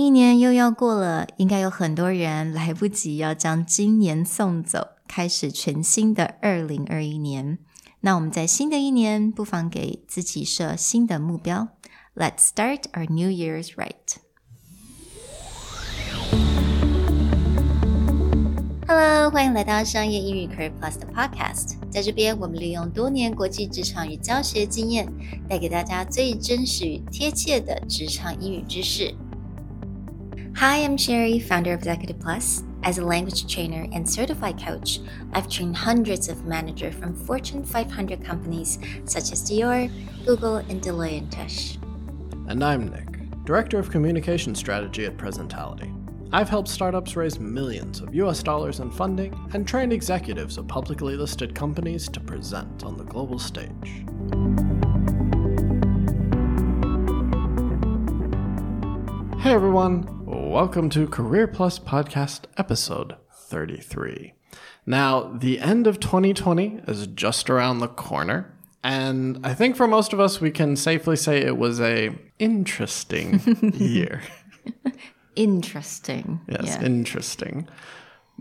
一年又要过了，应该有很多人来不及要将今年送走，开始全新的二零二一年。那我们在新的一年，不妨给自己设新的目标。Let's start our New Year's right. Hello，欢迎来到商业英语 Career Plus 的 Podcast。在这边，我们利用多年国际职场与教学经验，带给大家最真实与贴切的职场英语知识。Hi, I'm Sherry, founder of Executive Plus. As a language trainer and certified coach, I've trained hundreds of managers from Fortune 500 companies such as Dior, Google, and Deloitte &. And I'm Nick, Director of Communication Strategy at Presentality. I've helped startups raise millions of US dollars in funding and trained executives of publicly listed companies to present on the global stage. Hey everyone, welcome to Career Plus Podcast episode 33. Now, the end of 2020 is just around the corner, and I think for most of us we can safely say it was a interesting year. Interesting. Yes, Yeah. interesting.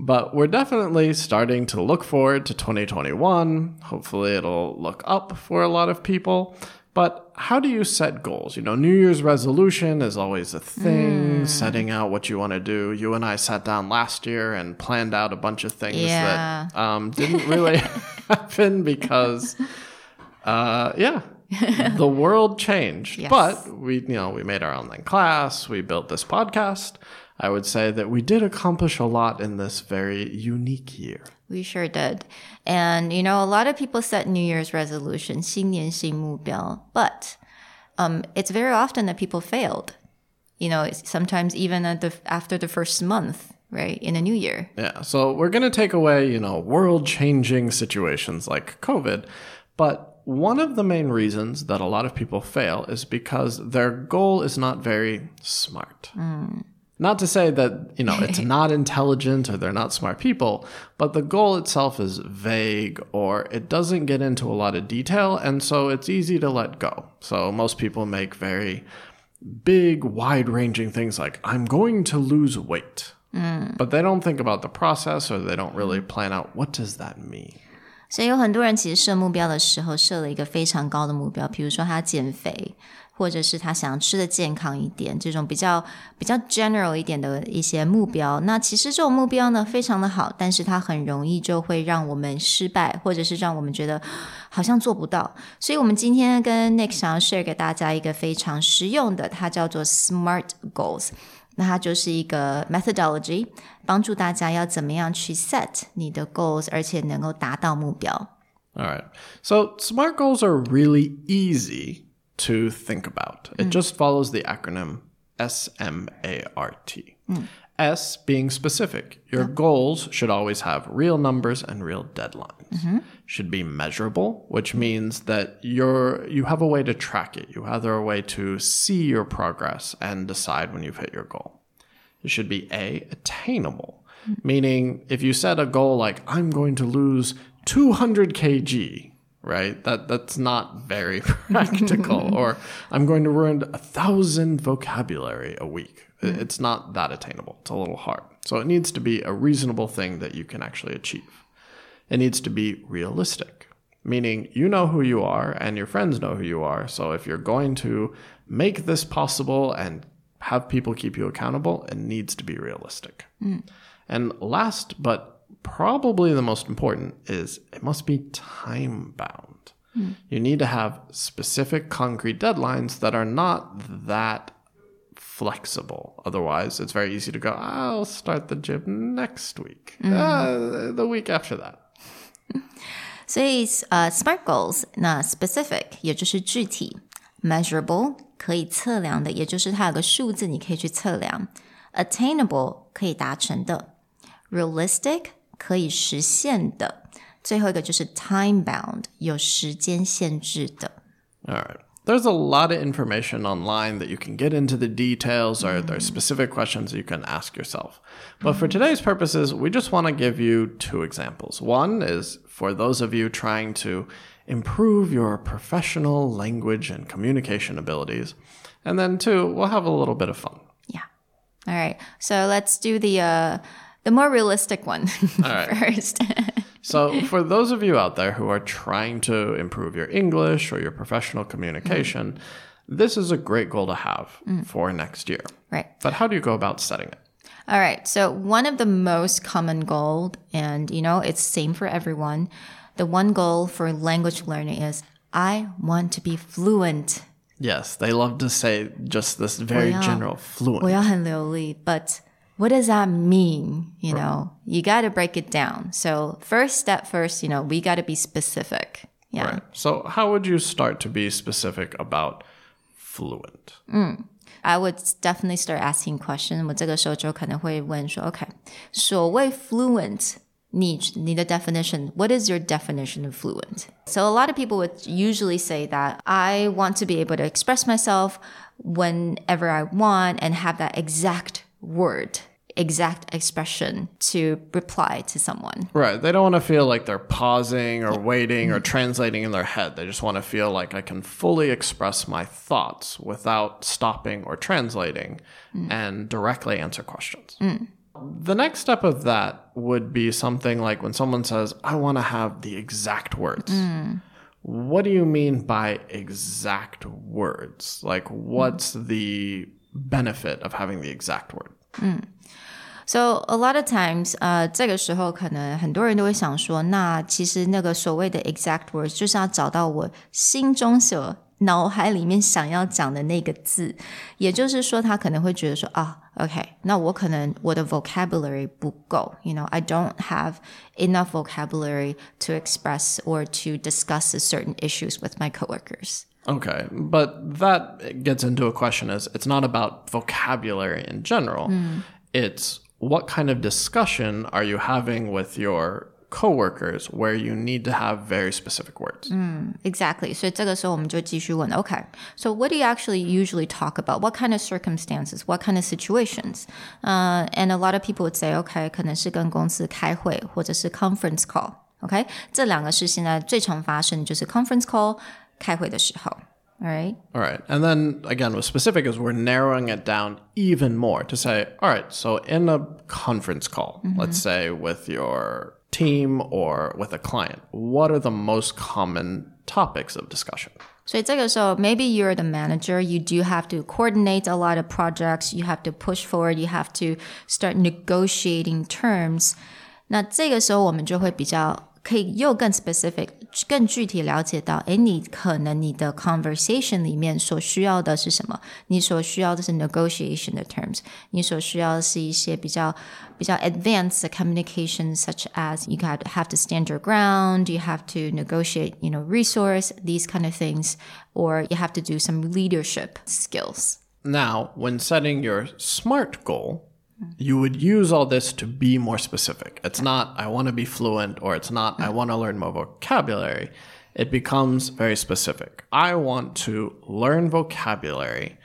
But we're definitely starting to look forward to 2021. Hopefully, it'll look up for a lot of people. But how do you set goals? You know, New Year's resolution is always a thing, setting out what you want to do. You and I sat down last year and planned out a bunch of things Yeah. that um, didn't really happen because, uh, yeah, the world changed. Yes. But we, you know, we made our online class, we built this podcast. I would say that we did accomplish a lot in this very unique year. We sure did. And, you know, a lot of people set New Year's resolution, 新年新目标, but um, it's very often that people failed. You know, it's sometimes even at the, after the first month, right, in a new year. Yeah, so we're going to take away, you know, world changing situations like COVID. But one of the main reasons that a lot of people fail is because their goal is not very smart. Not to say that, you know, it's not intelligent or they're not smart people, but the goal itself is vague or it doesn't get into a lot of detail. And so it's easy to let go. So most people make very big, wide ranging things like, I'm going to lose weight. But they don't think about the process or they don't really plan out what does that mean. 所以有很多人其实设目标的时候设了一个非常高的目标，比如说他要减肥， 或者是他想要吃的健康一点，这种比较比较 general 一点的一些目标。那其实这种目标呢非常的好，但是它很容易就会让我们失败，或者是让我们觉得好像做不到。所以我们今天跟 Nick 想要 share 给大家一个非常实用的，它叫做 SMART Goals。那它就是一个 methodology，帮助大家要怎么样去 set 你的 goals，而且能够达到目标。 All right. So SMART goals are really easy to think about. It mm. just follows the acronym S M A R T. Mm. S being specific. Your goals should always have real numbers and real deadlines. Mm-hmm. Should be measurable, which means that you're you have a way to track it. You have a way to see your progress and decide when you've hit your goal. It should be A, attainable, mm. meaning if you set a goal like, I'm going to lose 200 kg, right? That, that's not very practical. or I'm going to learn a thousand vocabulary a week. It- hmm. It's not that attainable. It's a little hard. So it needs to be a reasonable thing that you can actually achieve. It needs to be realistic, meaning you know who you are and your friends know who you are. So if you're going to make this possible and have people keep you accountable, it needs to be realistic. Hmm. And last, but probably the most important, is it must be time bound. You need to have specific, concrete deadlines that are not that flexible. Otherwise, it's very easy to go, I'll start the gym next week, uh, the week after that. 所以呃，SMART goals 那 specific 也就是具体，measurable 可以测量的，也就是它有个数字你可以去测量，attainable 可以达成的，realistic 可以实现的，最后一个就是 time bound 有时间限制的。 All right. There's a lot of information online that you can get into the details, or there's specific questions you can ask yourself. But for today's purposes, we just want to give you two examples. One is for those of you trying to improve your professional language and communication abilities. And then two, we'll have a little bit of fun. Yeah. All right. So let's do the uh, the more realistic one right. first. So, for those of you out there who are trying to improve your English or your professional communication, this is a great goal to have for next year. right. But how do you go about setting it? All right. So one of the most common goal, and you know, it's same for everyone. The one goal for language learning is I want to be fluent. Yes, they love to say just this very yeah. general fluent. 我要很流利, but what does that mean? You know, you got to break it down. So first step first, you know, we got to be specific. Yeah. Right. So, how would you start to be specific about fluent? I would definitely start asking questions. 我这个时候就可能会问说，OK，所谓 fluent，你你的 definition, what is your definition of fluent? So a lot of people would usually say that I want to be able to express myself whenever I want and have that exact word, exact expression to reply to someone. Right. They don't want to feel like they're pausing or waiting or mm-hmm. translating in their head. They just want to feel like I can fully express my thoughts without stopping or translating mm. and directly answer questions. Mm. The next step of that would be something like when someone says, I want to have the exact words. Mm. What do you mean by exact words? Like, what's the benefit of having the exact word? So a lot of times，呃，这个时候可能很多人都会想说，那其实那个所谓的 exact words 就是要找到我心中所脑海里面想要讲的那个字，也就是说，他可能会觉得说啊，OK，那我可能我的 vocabulary 不够，you know，I don't have enough vocabulary to express or to discuss certain issues with my coworkers. Okay, but that gets into a question is it's not about vocabulary in general. It's what kind of discussion are you having with your coworkers where you need to have very specific words? Exactly. 所以这个时候我们就继续问，Okay, so what do you actually usually talk about? What kind of circumstances? What kind of situations? Uh, and a lot of people would say, OK，可能是跟公司开会，或者是 conference call。OK，这两个是现在最常发生，就是 conference call 开会的时候。 All right. All right. And then again, with specific is we're narrowing it down even more to say, all right, so in a conference call, let's say with your team or with a client, what are the most common topics of discussion? 所以这个时候，maybe you're the manager, you do have to coordinate a lot of projects, you have to push forward, you have to start negotiating terms. 那这个时候我们就会比较可以又更 specific， 更具体了解到，诶，你可能你的 conversation 里面所需要的是什么？你所需要的是 negotiation 的 terms，你所需要的是一些比较比较 advanced 的 communication such as you got have to stand your ground, you have to negotiate, you know, resource, these kind of things, or you have to do some leadership skills. Now, when setting your SMART goal, you would use all this to be more specific. It's not, I want to be fluent, or it's not, I want to learn more vocabulary. It becomes very specific. I want to learn vocabulary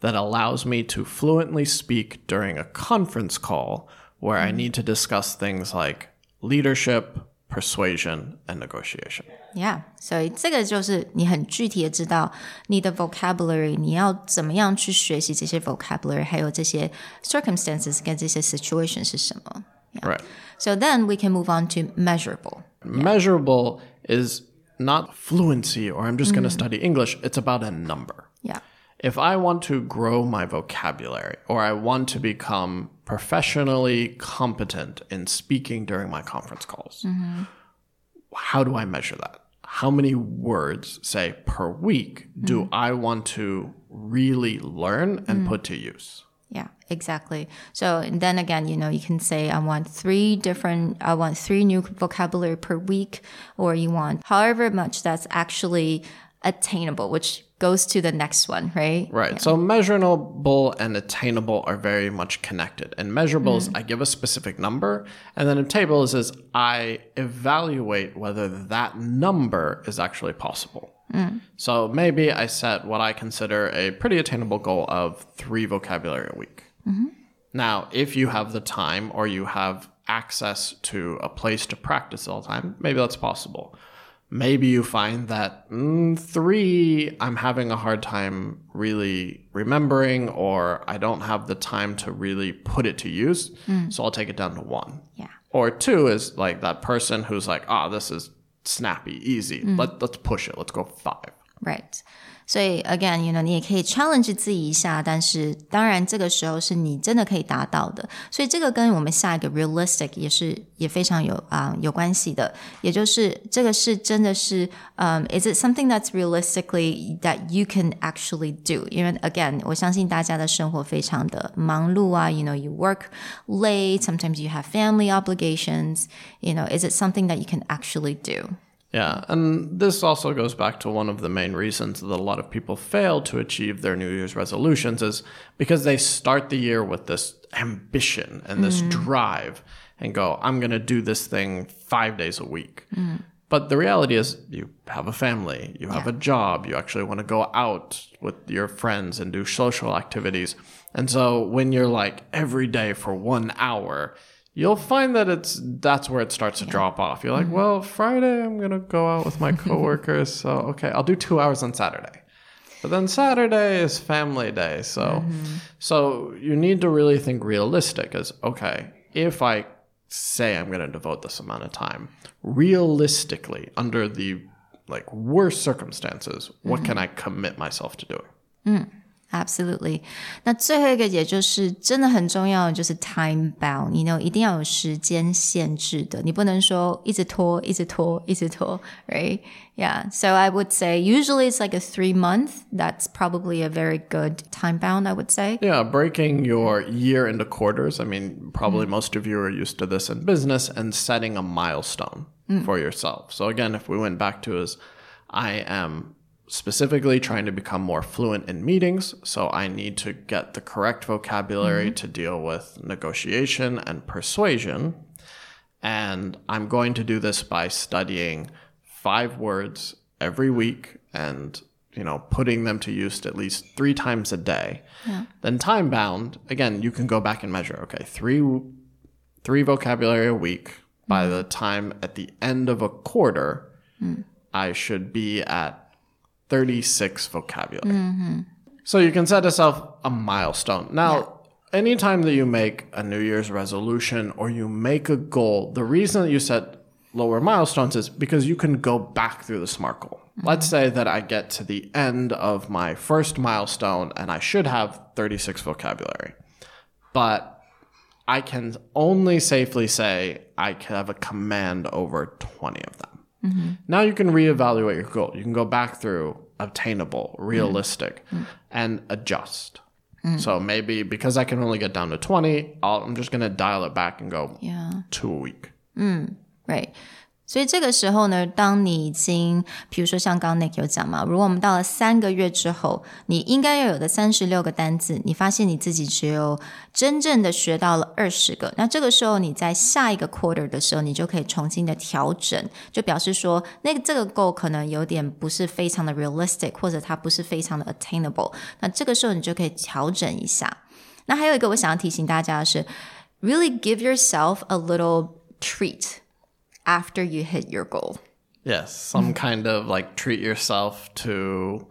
that allows me to fluently speak during a conference call where I mm-hmm. need to discuss things like leadership, persuasion, and negotiation. Yeah，所以这个就是你很具体的知道你的 vocabulary，你要怎么样去学习这些 vocabulary，还有这些 circumstances 跟这些 situation 是什么。Yeah. Right. So then we can move on to measurable. Measurable is not fluency or I'm just going to study English. It's about a number. Yeah. If I want to grow my vocabulary or I want to become professionally competent in speaking during my conference calls, how do I measure that? How many words, say, per week do mm. I want to really learn and mm. put to use? Yeah, exactly. So and then again, you know, you can say I want three different I want three new vocabulary per week or you want however much that's actually attainable, which goes to the next one, right? Right. So measurable and attainable are very much connected. And measurables, is I give a specific number, and then attainable is, is I evaluate whether that number is actually possible. Mm. So maybe I set what I consider a pretty attainable goal of three vocabulary a week. Mm-hmm. Now, if you have the time or you have access to a place to practice all the time, maybe that's possible. Maybe you find that mm, three, I'm having a hard time really remembering, or I don't have the time to really put it to use. So I'll take it down to one. Yeah. Or two is like that person who's like, ah, this is snappy, easy. Let, let's push it. Let's go five. Right. 所以 again, you know，你也可以 challenge 自己一下，但是当然这个时候是你真的可以达到的。所以这个跟我们下一个 realistic 也是也非常有啊、有关系的，也就是这个是真的是，嗯、i s it something that's realistically that you can actually do？因为 again，我相信大家的生活非常的忙碌啊，you know you work late, sometimes you have family obligations. You know, is it something that you can actually do? Yeah, and this also goes back to one of the main reasons that a lot of people fail to achieve their New Year's resolutions is because they start the year with this ambition and this mm. drive and go, I'm going to do this thing five days a week. Mm. But the reality is, you have a family, you have a job, you actually want to go out with your friends and do social activities. And so when you're like every day for one hour, you'll find that it's that's where it starts to drop off. You're like, mm-hmm. well, Friday I'm gonna go out with my coworkers, so okay, I'll do two hours on Saturday. But then Saturday is family day, so mm-hmm. so you need to really think realistic as okay, if I say I'm gonna devote this amount of time, realistically, under the like worst circumstances, what can mm-hmm. I commit myself to doing? Mm. Absolutely，那最后一个也就是真的很重要的就是 time bound，你 know 一定要有时间限制的，你不能说一直拖，一直拖，一直拖，right? Yeah. So I would say usually it's like a three month. That's probably a very good time bound. I would say. Yeah, breaking your year into quarters. I mean, probably most of you are used to this in business and setting a milestone for yourself. So, again, if we went back to is I am specifically trying to become more fluent in meetings. So, I need to get the correct vocabulary mm-hmm. to deal with negotiation and persuasion. And I'm going to do this by studying five words every week and you know putting them to use at least three times a day. Then time bound again you can go back and measure. Okay three three vocabulary a week. By mm-hmm. the time at the end of a quarter mm. i should be at 36 vocabulary. Mm-hmm. So you can set yourself a milestone. Now anytime that you make a new year's resolution or you make a goal the reason that you set lower milestones is because you can go back through the SMART goal. Mm-hmm. Let's say that I get to the end of my first milestone and I should have 36 vocabulary, but I can only safely say I can have a command over 20 of them. Mm-hmm. Now you can reevaluate your goal. You can go back through obtainable, mm. realistic, mm. and adjust. Mm. So maybe because I can only get down to 20, I'll, I'm just going to dial it back and go Yeah. two a week. Right. 所以这个时候呢，当你已经，比如说像刚刚 Nick 有讲嘛，如果我们到了三个月之后，你应该要有的三十六个单字，你发现你自己只有真正的学到了二十个，那这个时候你在下一个 quarter 的时候，你就可以重新的调整，就表示说，那个这个 goal 可能有点不是非常的 realistic，或者它不是非常的 attainable，那这个时候你就可以调整一下。那还有一个我想要提醒大家的是，really give yourself a little treat after you hit your goal. Yes, some kind of like treat yourself to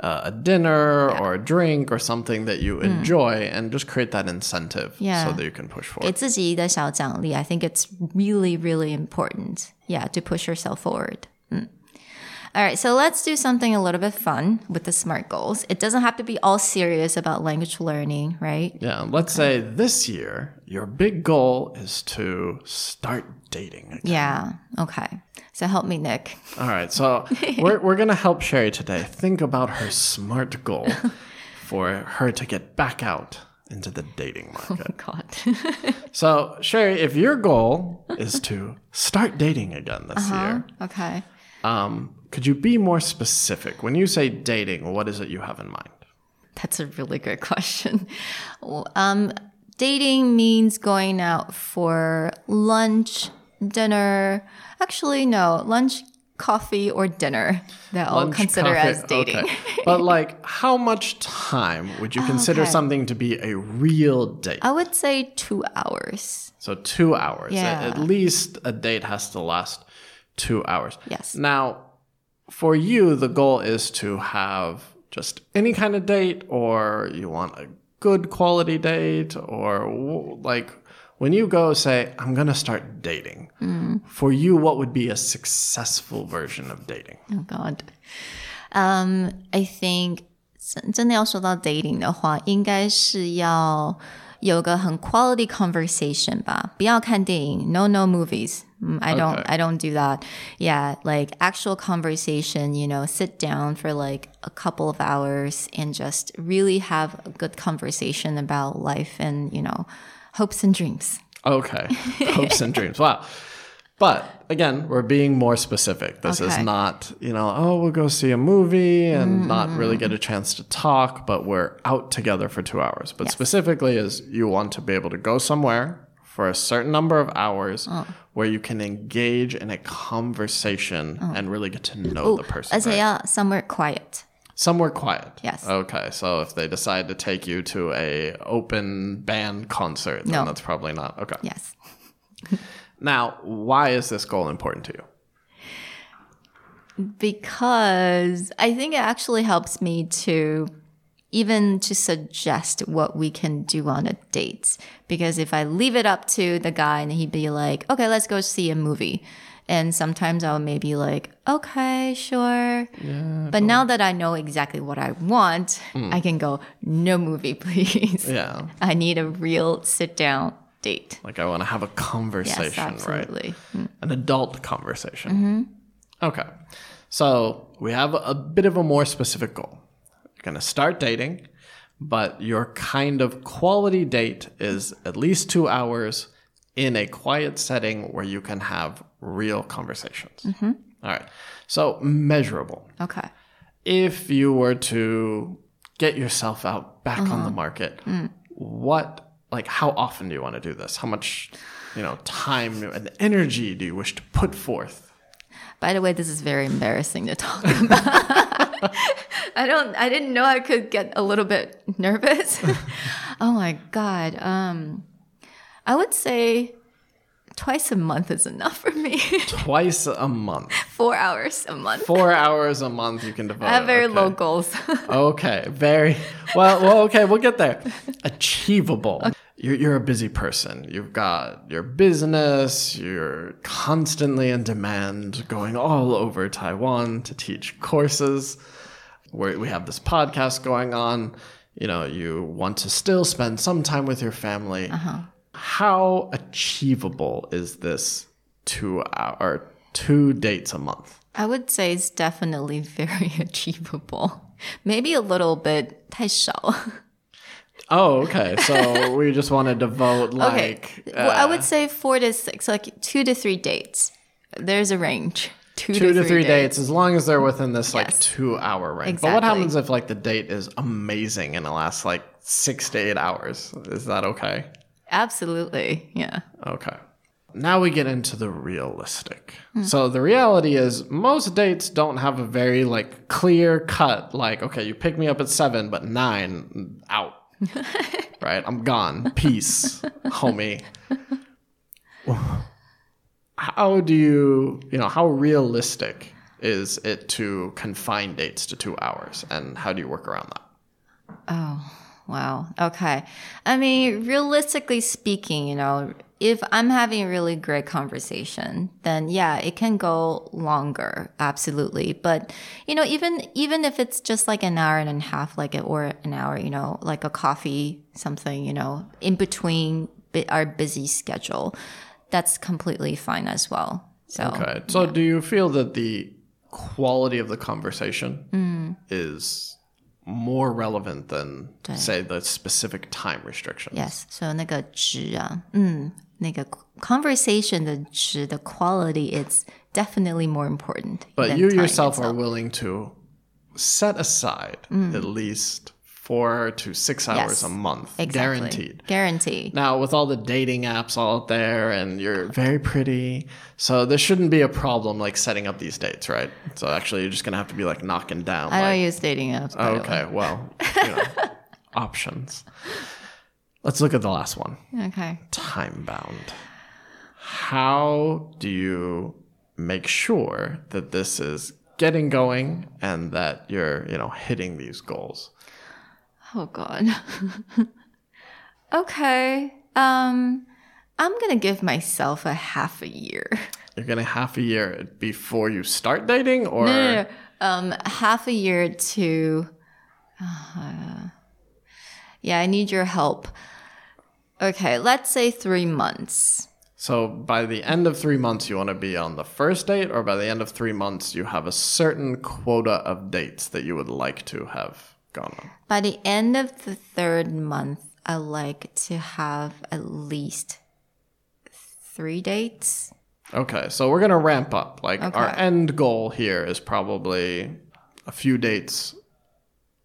uh, a dinner or a drink or something that you enjoy and just create that incentive Yeah. so that you can push 给 forward. 自己一个小奖励 I think it's really, really important. Yeah, to push yourself forward. 嗯 All right, so let's do something a little bit fun with the SMART goals. It doesn't have to be all serious about language learning, right? Yeah, let's say this year your big goal is to start dating. again. Yeah, okay. So help me, Nick. All right, so we're, we're going to help Sherry today think about her smart goal for her to get back out into the dating oh, market. Oh, God. So, Sherry, if your goal is to start dating again this uh-huh, year, okay. Um, could you be more specific? When you say dating, what is it you have in mind? That's a really good question. Um, dating means going out for lunch, dinner. Actually, no, lunch, coffee, or dinner. That I'll consider coffee- as dating. okay. but, like, how much time would you consider okay. something to be a real date? I would say two hours. So, two hours. Yeah. At least a date has to last two hours. Yes. Now, for you, the goal is to have just any kind of date, or you want a good quality date, or w- like when you go say, I'm going to start dating, for you, what would be a successful version of dating? Oh God. Um, I think 真真的要说到 dating 的话，应该是要 有个很 quality conversation 吧。不要看电影，no no movies. Mm, I don't Okay. I don't do that. Yeah, like actual conversation, you know, sit down for like a couple of hours and just really have a good conversation about life and, you know, hopes and dreams. Okay. Hopes and dreams. Wow. But again, we're being more specific. This okay. is not, you know, oh, we'll go see a movie and mm. not really get a chance to talk, but we're out together for two hours. But yes. specifically, is you want to be able to go somewhere for a certain number of hours oh. where you can engage in a conversation oh. and really get to know Ooh, the person. As right? somewhere quiet. Somewhere quiet. Yes. Okay. So if they decide to take you to a open band concert, then no. that's probably not okay. Yes. Now, why is this goal important to you? because I think it actually helps me to even to suggest what we can do on a date. Because if I leave it up to the guy and he'd be like, okay, let's go see a movie. And sometimes I'll maybe like, okay, sure. but now that I know exactly what I want, hmm. I can go, no movie, please. Yeah. I need a real sit down date. Like I want to have a Yes, conversation, right? absolutely. An adult conversation. Mm-hmm. Okay. So we have a bit of a more specific goal. You're going to start dating, but your kind of quality date is at least two hours in a quiet setting where you can have real conversations. Mm-hmm. All right. So measurable. Okay. if you were to get yourself out back on the uh-huh. market, mm. what like how often do you want to do this? How much, you know, time and energy do you wish to put forth? By the way, this is very embarrassing to talk about. I don't I didn't know I could get a little bit nervous. oh my god. Um I would say twice a month is enough for me. Twice a month. 4 hours a month. Four hours a month you can devote. I have very okay. low goals. Okay, very well. Well, okay, we'll get there. Achievable. You're, you're a busy person. You've got your business. You're constantly in demand, going all over Taiwan to teach courses. Where we have this podcast going on. You know, you want to still spend some time with your family. Uh-huh. How achievable is this two hour or two dates a month? I would say it's definitely very achievable. Maybe a little bit 太少. Oh, okay. So we just want to devote Okay. like well, I uh, would say 4 to 6 like 2 to 3 dates. There's a range. 2, two to three dates. as long as they're within this like Yes. two hour range. But what happens if like the date is amazing and it lasts like six to eight hours? Is that okay? Absolutely. Yeah. Okay. Now we get into the realistic. So the reality is most dates don't have a very like clear cut like okay, you pick me up at 7 but 9 out. Right? I'm gone. Peace, homie. How do you, you know, how realistic is it to confine dates to 2 hours and how do you work around that? Oh, wow. Okay. I mean, realistically speaking, you know, if I'm having a really great conversation, then yeah, it can go longer. Absolutely. But, you know, even, even if it's just like an hour and a half, like, it or an hour, you know, like a coffee, something, you know, in between our busy schedule, that's completely fine as well. So, Okay. So do you feel that the quality of the conversation mm. is more relevant than say the specific time restrictions? Yes，所以那个值啊，嗯，那个 conversation 的值的 quality is definitely more important. But than you time yourself are itself. willing to set aside at least four to six hours Yes. a month, exactly. guaranteed. Guaranteed. Now, with all the dating apps out there, and you're very pretty, so there shouldn't be a problem like setting up these dates, right? So actually, you're just gonna have to be like knocking down. I like, don't use dating apps. by the way. okay, well, you know, options. Let's look at the last one. Okay. Time bound. How do you make sure that this is getting going and that you're, you know, hitting these goals? Oh God. okay. Um, I'm gonna give myself a half a year. You're gonna half a year before you start dating, or No, no, no. Um, half a year to. Uh, yeah, I need your help. Okay, let's say three months. so by the end of three months, you want to be on the first date, or by the end of three months, you have a certain quota of dates that you would like to have gone on. By the end of the third month, I like to have at least three dates. Okay, so we're gonna ramp up. Like our end goal here is probably a few dates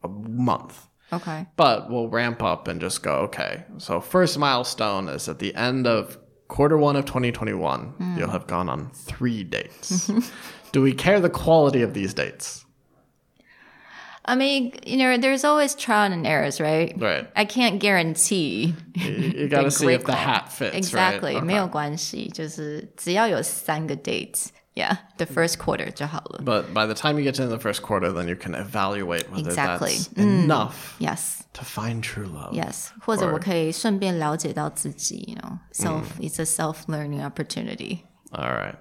a month. Okay. But we'll ramp up and just go, okay. So first milestone is at the end of quarter one of 2021, hmm. you'll have gone on three dates. Do we care the quality of these dates? I mean, you know, there's always trial and errors, right? Right. I can't guarantee. You, you got to the see great if the call. hat fits. Exactly，、 right? 没 Okay. 有关系，就是只要有三个 dates，yeah，the first quarter 就好了。 But by the time you get to the first quarter, then you can evaluate whether Exactly. that's enough Yes, to find true love. yes，或者 Or- 我可以顺便了解到自己，you know，self，it's a self-learning opportunity。 All right.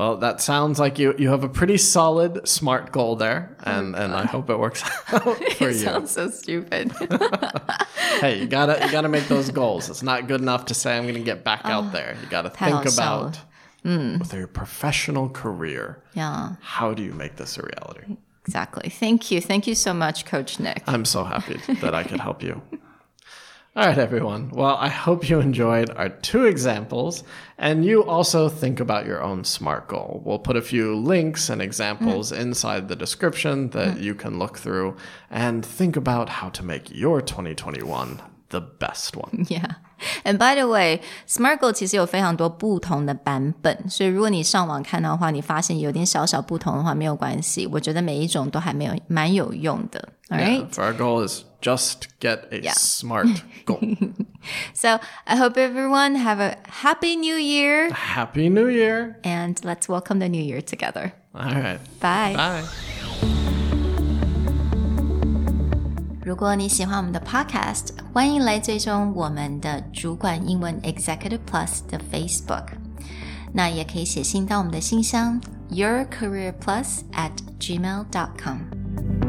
Well, that sounds like you you have a pretty solid smart goal there, and mm. and I hope it works out for it you. Sounds so stupid. hey, you gotta you gotta make those goals. It's not good enough to say I'm gonna get back out ah, there. You gotta think about hmm. with your professional career. Yeah. How do you make this a reality? Exactly. Thank you. Thank you so much, Coach Nick. I'm so happy that I could help you. All right, everyone. Well, I hope you enjoyed our two examples and you also think about your own SMART goal. We'll put a few links and examples inside the description that you can look through and think about how to make your 2021 the best one. Yeah. And by the way, Smart Goal 其实有非常多不同的版本，所以如果你上网看到的话，你发现有点小小不同的话，没有关系。我觉得每一种都还没有蛮有用的。 All right. Yeah, for our goal is just get a Yeah. smart goal. So I hope everyone have a happy new year Happy New Year. and let's welcome the new year together. All right. Bye. Bye. 如果你喜欢我们的 Podcast，欢迎来追踪我们的主管英文 Executive Plus 的 Facebook。那也可以写信到我们的信箱 yourcareerplus at gmail dot com。